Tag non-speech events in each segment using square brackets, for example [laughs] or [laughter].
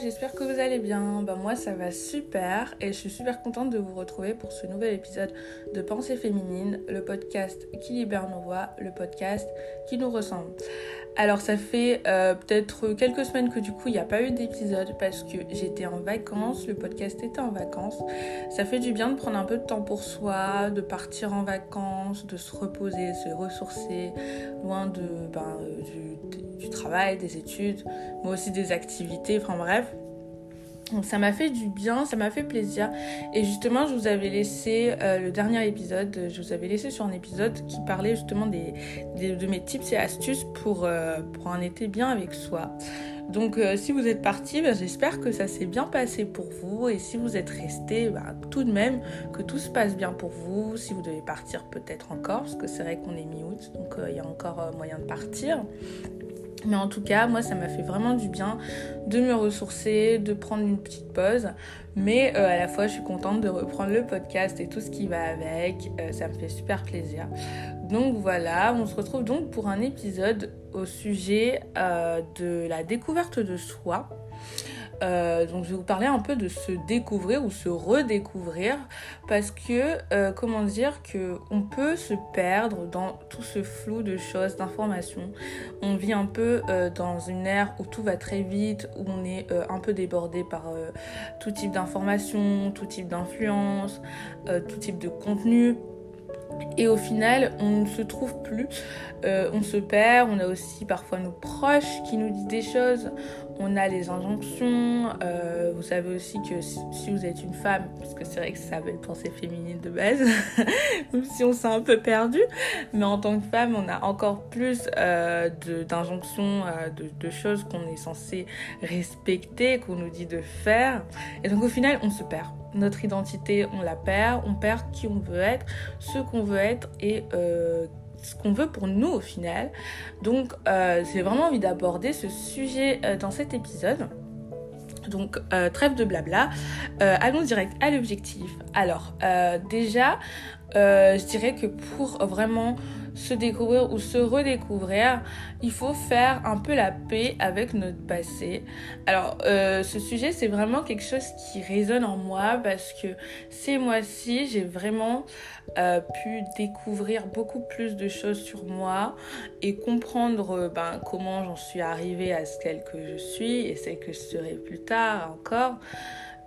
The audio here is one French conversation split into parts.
J'espère que vous allez bien. Ben moi ça va super et je suis super contente de vous retrouver pour ce nouvel épisode de Pensée féminine, le podcast qui libère nos voix, le podcast qui nous ressemble. Alors ça fait euh, peut-être quelques semaines que du coup il n'y a pas eu d'épisode parce que j'étais en vacances, le podcast était en vacances. Ça fait du bien de prendre un peu de temps pour soi, de partir en vacances, de se reposer, se ressourcer, loin ben, du, du travail, des études, mais aussi des activités enfin bref. Ça m'a fait du bien, ça m'a fait plaisir. Et justement, je vous avais laissé euh, le dernier épisode, je vous avais laissé sur un épisode qui parlait justement des, de mes tips et astuces pour, euh, pour un été bien avec soi. Donc euh, si vous êtes parti, ben, j'espère que ça s'est bien passé pour vous. Et si vous êtes resté, ben, tout de même, que tout se passe bien pour vous. Si vous devez partir peut-être encore, parce que c'est vrai qu'on est mi-août, donc il y a encore moyen de partir. Mais en tout cas, moi, ça m'a fait vraiment du bien de me ressourcer, de prendre une petite pause. Mais euh, à la fois, je suis contente de reprendre le podcast et tout ce qui va avec. Euh, ça me fait super plaisir. Donc voilà, on se retrouve donc pour un épisode au sujet euh, de la découverte de soi. Euh, donc je vais vous parler un peu de se découvrir ou se redécouvrir parce que euh, comment dire que on peut se perdre dans tout ce flou de choses, d'informations. On vit un peu euh, dans une ère où tout va très vite, où on est un peu débordé par tout type d'informations, tout type d'influence, tout type de contenu. Et au final, on ne se trouve plus, on se perd, on a aussi parfois nos proches qui nous disent des choses, on a les injonctions. Euh, vous savez aussi que si vous êtes une femme, parce que c'est vrai que ça veut une pensée féminine de base, [laughs] même si on s'est un peu perdu, mais en tant que femme, on a encore plus euh, d'injonctions, euh, de, choses qu'on est censé respecter, qu'on nous dit de faire. Et donc au final, on se perd. Notre identité, on la perd, on perd qui on veut être, ce qu'on veut être et ce qu'on veut pour nous au final. Donc euh, j'ai vraiment envie d'aborder ce sujet euh, dans cet épisode. Donc euh, trêve de blabla, allons direct à l'objectif. Alors déjà, je dirais que pour vraiment se découvrir ou se redécouvrir, il faut faire un peu la paix avec notre passé. Alors, euh, ce sujet, c'est vraiment quelque chose qui résonne en moi parce que ces mois-ci, j'ai vraiment euh, pu découvrir beaucoup plus de choses sur moi et comprendre euh, ben, comment j'en suis arrivée à celle que je suis et celle que je serai plus tard encore.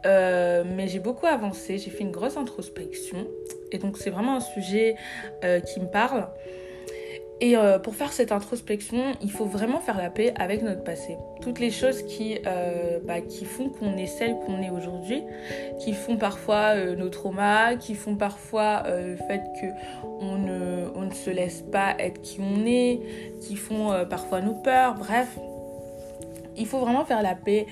Mais j'ai beaucoup avancé, j'ai fait une grosse introspection et donc c'est vraiment un sujet qui me parle. Et euh, pour faire cette introspection, il faut vraiment faire la paix avec notre passé. Toutes les choses qui, euh, bah, qui font qu'on est celle qu'on est aujourd'hui, qui font parfois euh, nos traumas, qui font parfois le fait qu'on ne, on ne se laisse pas être qui on est, qui font parfois nos peurs, bref. Il faut vraiment faire la paix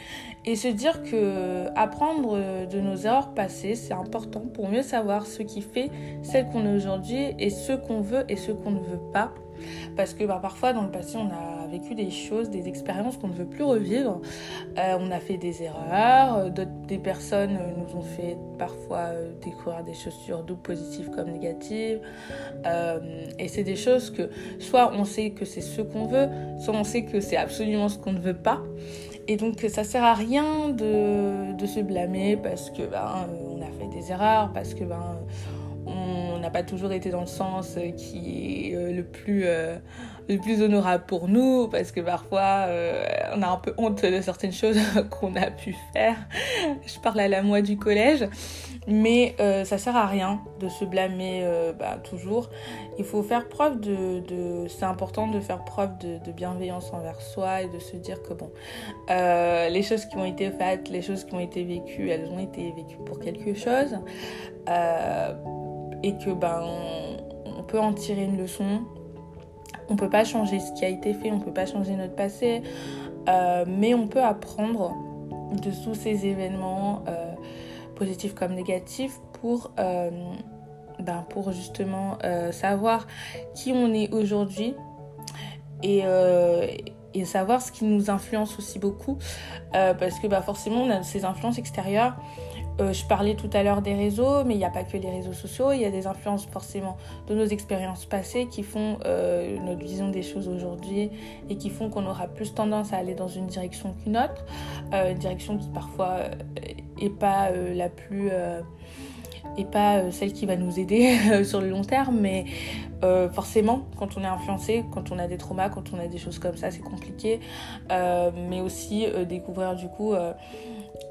et se dire que apprendre de nos erreurs passées, c'est important pour mieux savoir ce qui fait celle qu'on est aujourd'hui et ce qu'on veut et ce qu'on ne veut pas. Parce que bah, parfois, dans le passé, on a vécu des choses, des expériences qu'on ne veut plus revivre. Euh, on a fait des erreurs, euh, des personnes euh, nous ont fait parfois découvrir des choses sur nous, positives comme négatives. et c'est des choses que soit on sait que c'est ce qu'on veut, soit on sait que c'est absolument ce qu'on ne veut pas. Et donc ça sert à rien de, de se blâmer parce que ben, on a fait des erreurs, parce que ben, on n'a pas toujours été dans le sens qui est euh, le plus, euh, le plus honorable pour nous, parce que parfois euh, on a un peu honte de certaines choses [laughs] qu'on a pu faire. Je parle à la moi du collège, mais ça sert à rien de se blâmer bah, toujours. Il faut faire preuve de, c'est important de faire preuve de, bienveillance envers soi et de se dire que bon, les choses qui ont été faites, les choses qui ont été vécues, elles ont été vécues pour quelque chose et que ben on peut en tirer une leçon. On peut pas changer ce qui a été fait, on peut pas changer notre passé, euh, mais on peut apprendre de tous ces événements euh, positifs comme négatifs pour euh, ben, pour justement savoir qui on est aujourd'hui et, et savoir ce qui nous influence aussi beaucoup parce que bah, forcément on a ces influences extérieures je parlais tout à l'heure des réseaux, mais il n'y a pas que les réseaux sociaux, il y a des influences forcément de nos expériences passées qui font notre vision des choses aujourd'hui et qui font qu'on aura plus tendance à aller dans une direction qu'une autre, une direction qui parfois n'est pas la plus et pas euh, celle qui va nous aider euh, [laughs] sur le long terme. Mais euh, forcément, quand on est influencé, quand on a des traumas, quand on a des choses comme ça, c'est compliqué. mais aussi découvrir du coup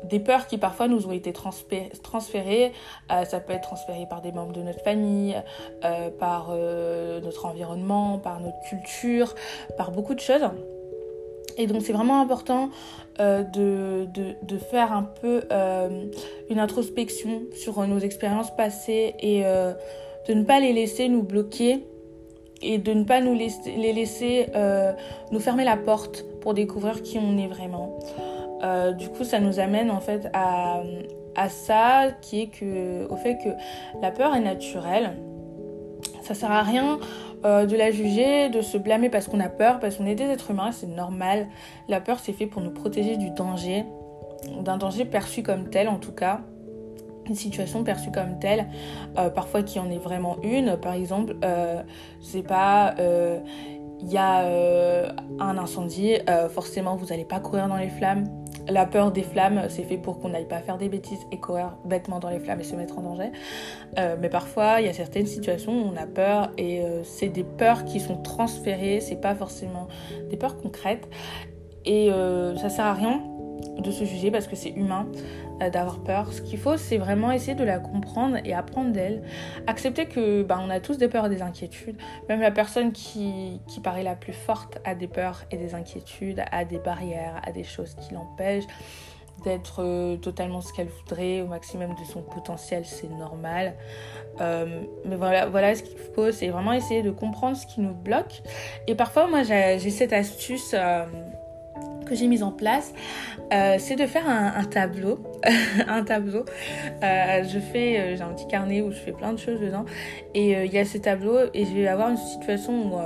des peurs qui parfois nous ont été transférées. ça peut être transféré par des membres de notre famille, par notre environnement, par notre culture, par beaucoup de choses. Et donc c'est vraiment important euh, de, de, faire un peu euh, une introspection sur nos expériences passées et euh, de ne pas les laisser nous bloquer et de ne pas nous les laisser nous fermer la porte pour découvrir qui on est vraiment. Du coup, ça nous amène en fait à, à ça qui est que, au fait que la peur est naturelle. Ça sert à rien euh, de la juger, de se blâmer parce qu'on a peur, parce qu'on est des êtres humains, c'est normal. La peur, c'est fait pour nous protéger du danger, d'un danger perçu comme tel en tout cas une situation perçue comme telle, euh, parfois qui en est vraiment une. Par exemple, euh, c'est pas, il y a un incendie, forcément vous n'allez pas courir dans les flammes, la peur des flammes, c'est fait pour qu'on n'aille pas faire des bêtises et courir bêtement dans les flammes et se mettre en danger. Euh, mais parfois, il y a certaines situations où on a peur et euh, c'est des peurs qui sont transférées, c'est pas forcément des peurs concrètes. Et euh, ça sert à rien de se juger parce que c'est humain d'avoir peur. Ce qu'il faut, c'est vraiment essayer de la comprendre et apprendre d'elle. Accepter que bah, on a tous des peurs et des inquiétudes. Même la personne qui, qui paraît la plus forte a des peurs et des inquiétudes, a des barrières, a des choses qui l'empêchent d'être euh, totalement ce qu'elle voudrait au maximum de son potentiel, c'est normal. Euh, mais voilà, voilà ce qu'il faut, c'est vraiment essayer de comprendre ce qui nous bloque. Et parfois, moi, j'ai cette astuce que j'ai mise en place, euh, c'est de faire un, tableau. [laughs] un tableau. Euh, je fais, euh, j'ai un petit carnet où je fais plein de choses dedans. Et il y a ce tableau et je vais avoir une situation où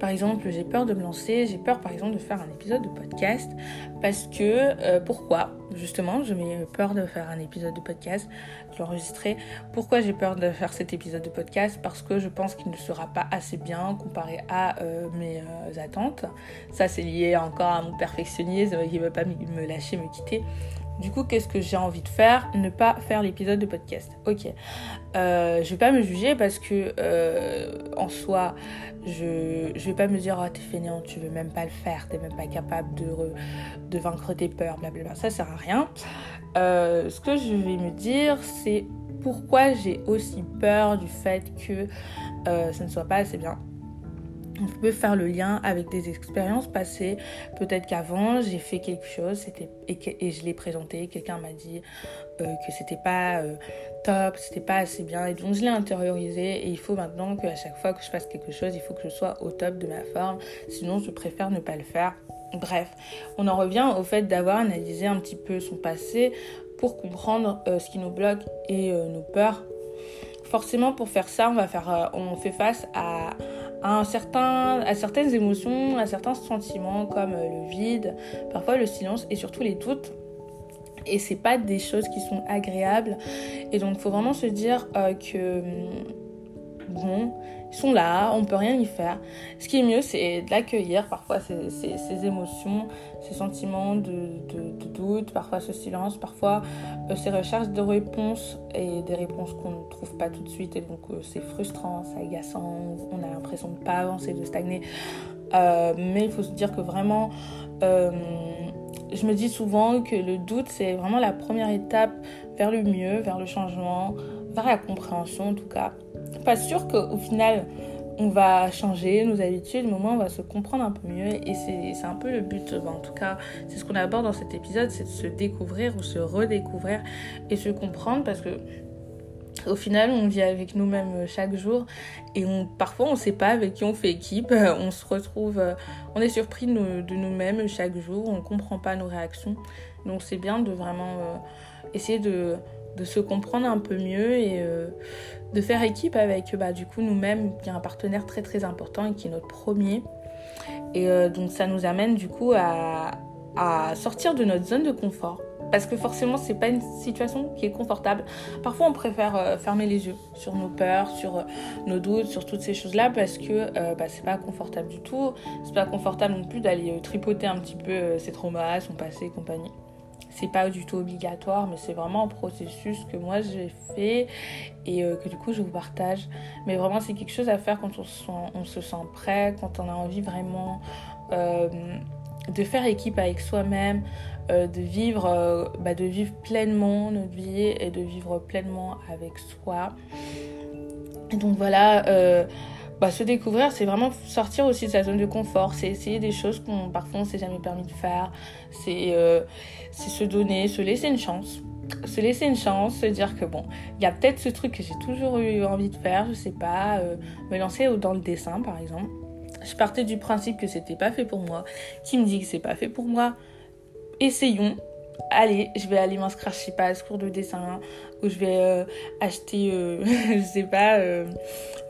par exemple, j'ai peur de me lancer, j'ai peur par exemple de faire un épisode de podcast parce que euh, pourquoi? Justement, je peur de faire un épisode de podcast, de l'enregistrer. Pourquoi j'ai peur de faire cet épisode de podcast? Parce que je pense qu'il ne sera pas assez bien comparé à euh, mes euh, attentes. Ça, c'est lié encore à mon perfectionnisme qui ne veut pas me lâcher, me quitter. Du coup, qu'est-ce que j'ai envie de faire? Ne pas faire l'épisode de podcast. Ok. Euh, je vais pas me juger parce que euh, en soi, je, je vais pas me dire oh t'es fainéant, tu veux même pas le faire, t'es même pas capable de, de vaincre tes peurs, blablabla. Ça sert à rien. Euh, ce que je vais me dire, c'est pourquoi j'ai aussi peur du fait que euh, ça ne soit pas assez bien on peut faire le lien avec des expériences passées. Peut-être qu'avant, j'ai fait quelque chose et, et je l'ai présenté. Quelqu'un m'a dit euh, que c'était pas euh, top, c'était pas assez bien. Et donc, je l'ai intériorisé. Et il faut maintenant qu'à chaque fois que je fasse quelque chose, il faut que je sois au top de ma forme. Sinon, je préfère ne pas le faire. Bref, on en revient au fait d'avoir analysé un petit peu son passé pour comprendre euh, ce qui nous bloque et nos peurs. Forcément, pour faire ça, on va faire, on fait face à à, certain, à certaines émotions, à certains sentiments comme euh, le vide, parfois le silence et surtout les doutes. Et c'est pas des choses qui sont agréables. Et donc, faut vraiment se dire euh, que hum, bon, ils sont là, on peut rien y faire. Ce qui est mieux, c'est d'accueillir parfois ces, émotions, ces sentiments de, doute, parfois ce silence, parfois euh, ces recherches de réponses et des réponses qu'on ne trouve pas tout de suite. Et donc, euh, c'est frustrant, c'est agaçant, on a l'impression de ne pas avancer, de stagner. Euh, mais il faut se dire que vraiment, je me dis souvent que le doute, c'est vraiment la première étape vers le mieux, vers le changement, vers la compréhension en tout cas pas sûr qu'au final, on va changer nos habitudes, mais au moins on va se comprendre un peu mieux. Et c'est un peu le but, en tout cas, c'est ce qu'on aborde dans cet épisode, c'est de se découvrir ou se redécouvrir et se comprendre parce que au final, on vit avec nous-mêmes chaque jour et on, parfois on ne sait pas avec qui on fait équipe. [laughs] On se retrouve, on est surpris de nous-mêmes chaque jour, on ne comprend pas nos réactions. Donc c'est bien de vraiment euh, essayer de, de se comprendre un peu mieux et euh, de faire équipe avec bah, du coup nous-mêmes, qui est un partenaire très très important et qui est notre premier. Et euh, donc ça nous amène du coup à, sortir de notre zone de confort. parce que forcément c'est pas une situation qui est confortable. Parfois on préfère euh, fermer les yeux sur nos peurs, sur euh, nos doutes, sur toutes ces choses-là parce que bah, c'est pas confortable du tout. C'est pas confortable non plus d'aller tripoter un petit peu ses traumas, son passé et compagnie. C'est pas du tout obligatoire, mais c'est vraiment un processus que moi j'ai fait et que du coup je vous partage. Mais vraiment c'est quelque chose à faire quand on se sent, on se sent prêt, quand on a envie vraiment de faire équipe avec soi-même, euh, de, vivre, euh, bah, de vivre pleinement notre vie et de vivre pleinement avec soi. Donc voilà, euh, bah, se découvrir, c'est vraiment sortir aussi de sa zone de confort, c'est essayer des choses qu'on parfois on s'est jamais permis de faire, c'est se donner, se laisser une chance se laisser une chance, se dire que bon, il y a peut-être ce truc que j'ai toujours eu envie de faire, je sais pas, me lancer dans le dessin par exemple. Je partais du principe que c'était pas fait pour moi. Qui me dit que c'est pas fait pour moi essayons. Allez, je vais aller m'inscrire, je sais pas, à ce cours de dessin, où je vais euh, acheter, euh, [laughs] je sais pas, euh,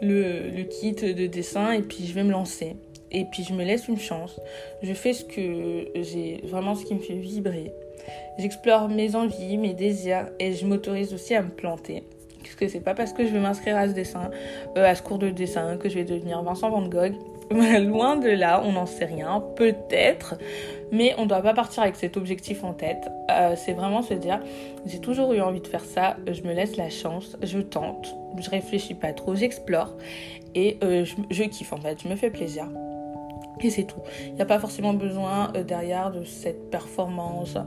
le, le, kit de dessin, et puis je vais me lancer. Et puis je me laisse une chance. Je fais ce que j'ai, vraiment ce qui me fait vibrer. J'explore mes envies, mes désirs, et je m'autorise aussi à me planter. Parce que c'est pas parce que je vais m'inscrire à ce dessin, à ce cours de dessin, que je vais devenir Vincent Van Gogh. [laughs] Loin de là, on n'en sait rien, peut-être, mais on ne doit pas partir avec cet objectif en tête. Euh, c'est vraiment se dire, j'ai toujours eu envie de faire ça, je me laisse la chance, je tente, je réfléchis pas trop, j'explore et euh, je, kiffe en fait, je me fais plaisir. Et c'est tout. Il n'y a pas forcément besoin euh, derrière de cette performance,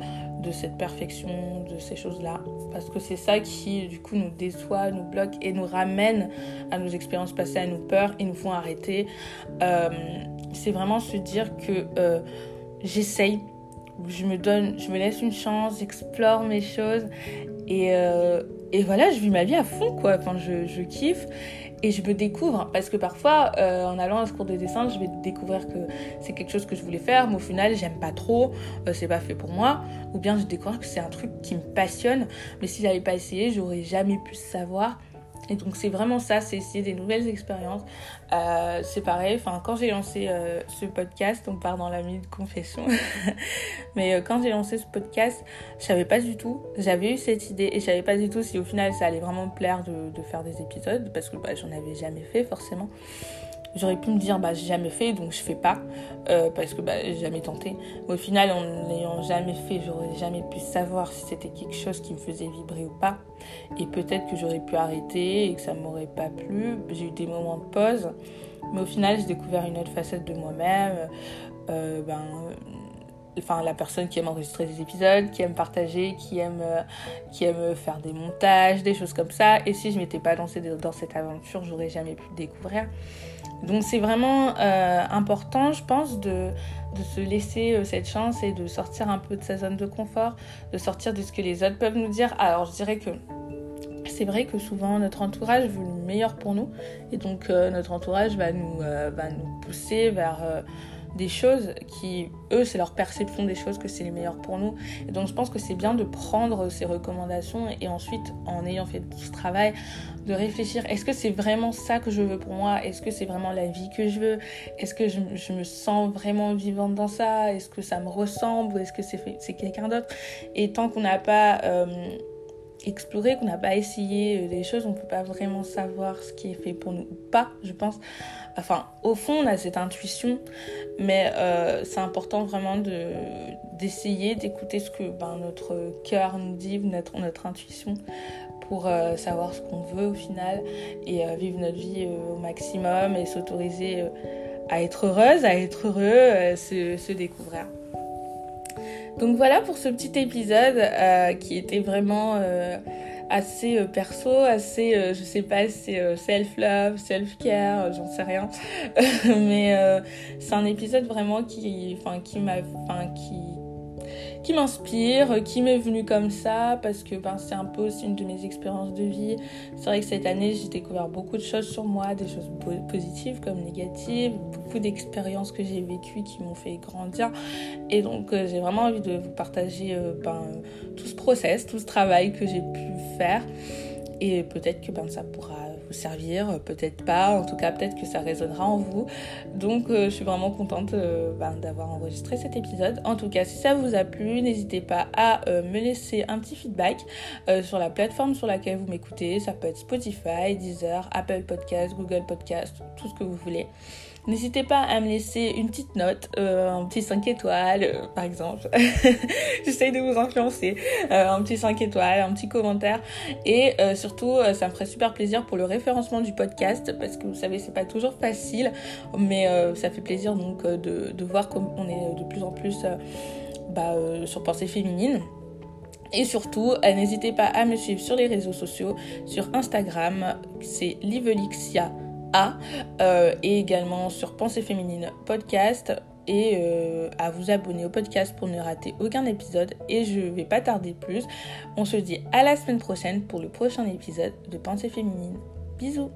de cette perfection, de ces choses-là. Parce que c'est ça qui, du coup, nous déçoit, nous bloque et nous ramène à nos expériences passées, à nos peurs et nous font arrêter. Euh, c'est vraiment se dire que euh, j'essaye, je me donne, je me laisse une chance, j'explore mes choses et, et voilà, je vis ma vie à fond, quoi. Enfin, je, je kiffe et je me découvre parce que parfois euh, en allant à ce cours de dessin je vais découvrir que c'est quelque chose que je voulais faire mais au final j'aime pas trop euh, c'est pas fait pour moi. Ou bien je découvre que c'est un truc qui me passionne mais si j'avais pas essayé j'aurais jamais pu savoir et donc c'est vraiment ça, c'est essayer des nouvelles expériences. Euh, c'est pareil, enfin quand j'ai lancé euh, ce podcast, on part dans la minute confession, [laughs] mais euh, quand j'ai lancé ce podcast, je savais pas du tout, j'avais eu cette idée et je savais pas du tout si au final ça allait vraiment me plaire de, de faire des épisodes parce que bah, j'en avais jamais fait forcément. J'aurais pu me dire, bah, j'ai jamais fait, donc je fais pas, euh, parce que bah, j'ai jamais tenté. au final, en n'ayant jamais fait, j'aurais jamais pu savoir si c'était quelque chose qui me faisait vibrer ou pas. Et peut-être que j'aurais pu arrêter et que ça m'aurait pas plu. J'ai eu des moments de pause, mais au final, j'ai découvert une autre facette de moi-même. Euh, ben, enfin la personne qui aime enregistrer des épisodes, qui aime partager, qui aime, euh, qui aime faire des montages, des choses comme ça. Et si je m'étais pas lancée dans cette aventure, j'aurais jamais pu le découvrir. Donc c'est vraiment euh, important, je pense, de, de se laisser euh, cette chance et de sortir un peu de sa zone de confort, de sortir de ce que les autres peuvent nous dire. Alors je dirais que c'est vrai que souvent notre entourage veut le meilleur pour nous et donc notre entourage va nous, va nous pousser vers des choses qui, eux, c'est leur perception des choses que c'est les meilleurs pour nous. Et donc je pense que c'est bien de prendre ces recommandations et ensuite, en ayant fait tout ce travail, de réfléchir, est-ce que c'est vraiment ça que je veux pour moi? Est-ce que c'est vraiment la vie que je veux? Est-ce que je, je, me sens vraiment vivante dans ça? Est-ce que ça me ressemble? Ou est-ce que c'est quelqu'un d'autre? Et tant qu'on n'a pas... Euh, exploré, qu'on n'a pas essayé euh, des choses, on ne peut pas vraiment savoir ce qui est fait pour nous ou pas, je pense. Enfin, au fond, on a cette intuition, mais euh, c'est important vraiment de, d'essayer d'écouter ce que ben, notre cœur nous dit, notre, notre intuition, pour euh, savoir ce qu'on veut au final et vivre notre vie au maximum et s'autoriser à être heureuse, à être heureux, se, se découvrir. Donc voilà pour ce petit épisode euh, qui était vraiment euh, assez euh, perso, assez, je sais pas, c'est self-love, self-care, j'en sais rien. [laughs] Mais c'est un épisode vraiment qui, enfin, qui m'a, qui m'inspire, qui m'est venu comme ça, parce que ben, c'est un peu aussi une de mes expériences de vie. C'est vrai que cette année, j'ai découvert beaucoup de choses sur moi, des choses positives comme négatives, beaucoup d'expériences que j'ai vécues qui m'ont fait grandir. Et donc, euh, j'ai vraiment envie de vous partager euh, ben, tout ce process, tout ce travail que j'ai pu faire. Et peut-être que ben, ça pourra servir, peut-être pas, en tout cas peut-être que ça résonnera en vous. Donc je suis vraiment contente ben, d'avoir enregistré cet épisode. En tout cas, si ça vous a plu, n'hésitez pas à me laisser un petit feedback sur la plateforme sur laquelle vous m'écoutez. Ça peut être Spotify, Deezer, Apple Podcast, Google Podcast, tout ce que vous voulez. N'hésitez pas à me laisser une petite note, euh, un petit 5 étoiles euh, par exemple. [laughs] J'essaye de vous influencer. Euh, un petit 5 étoiles, un petit commentaire. Et surtout, ça me ferait super plaisir pour le référencement du podcast parce que vous savez, c'est pas toujours facile, mais ça fait plaisir donc de, voir qu'on est de plus en plus bah, sur Pensée Féminine. Et surtout, n'hésitez pas à me suivre sur les réseaux sociaux, sur Instagram, c'est Livelixia Euh, et également sur Pensée Féminine Podcast, et euh, à vous abonner au podcast pour ne rater aucun épisode. Et je vais pas tarder plus. On se dit à la semaine prochaine pour le prochain épisode de Pensée Féminine. Bisous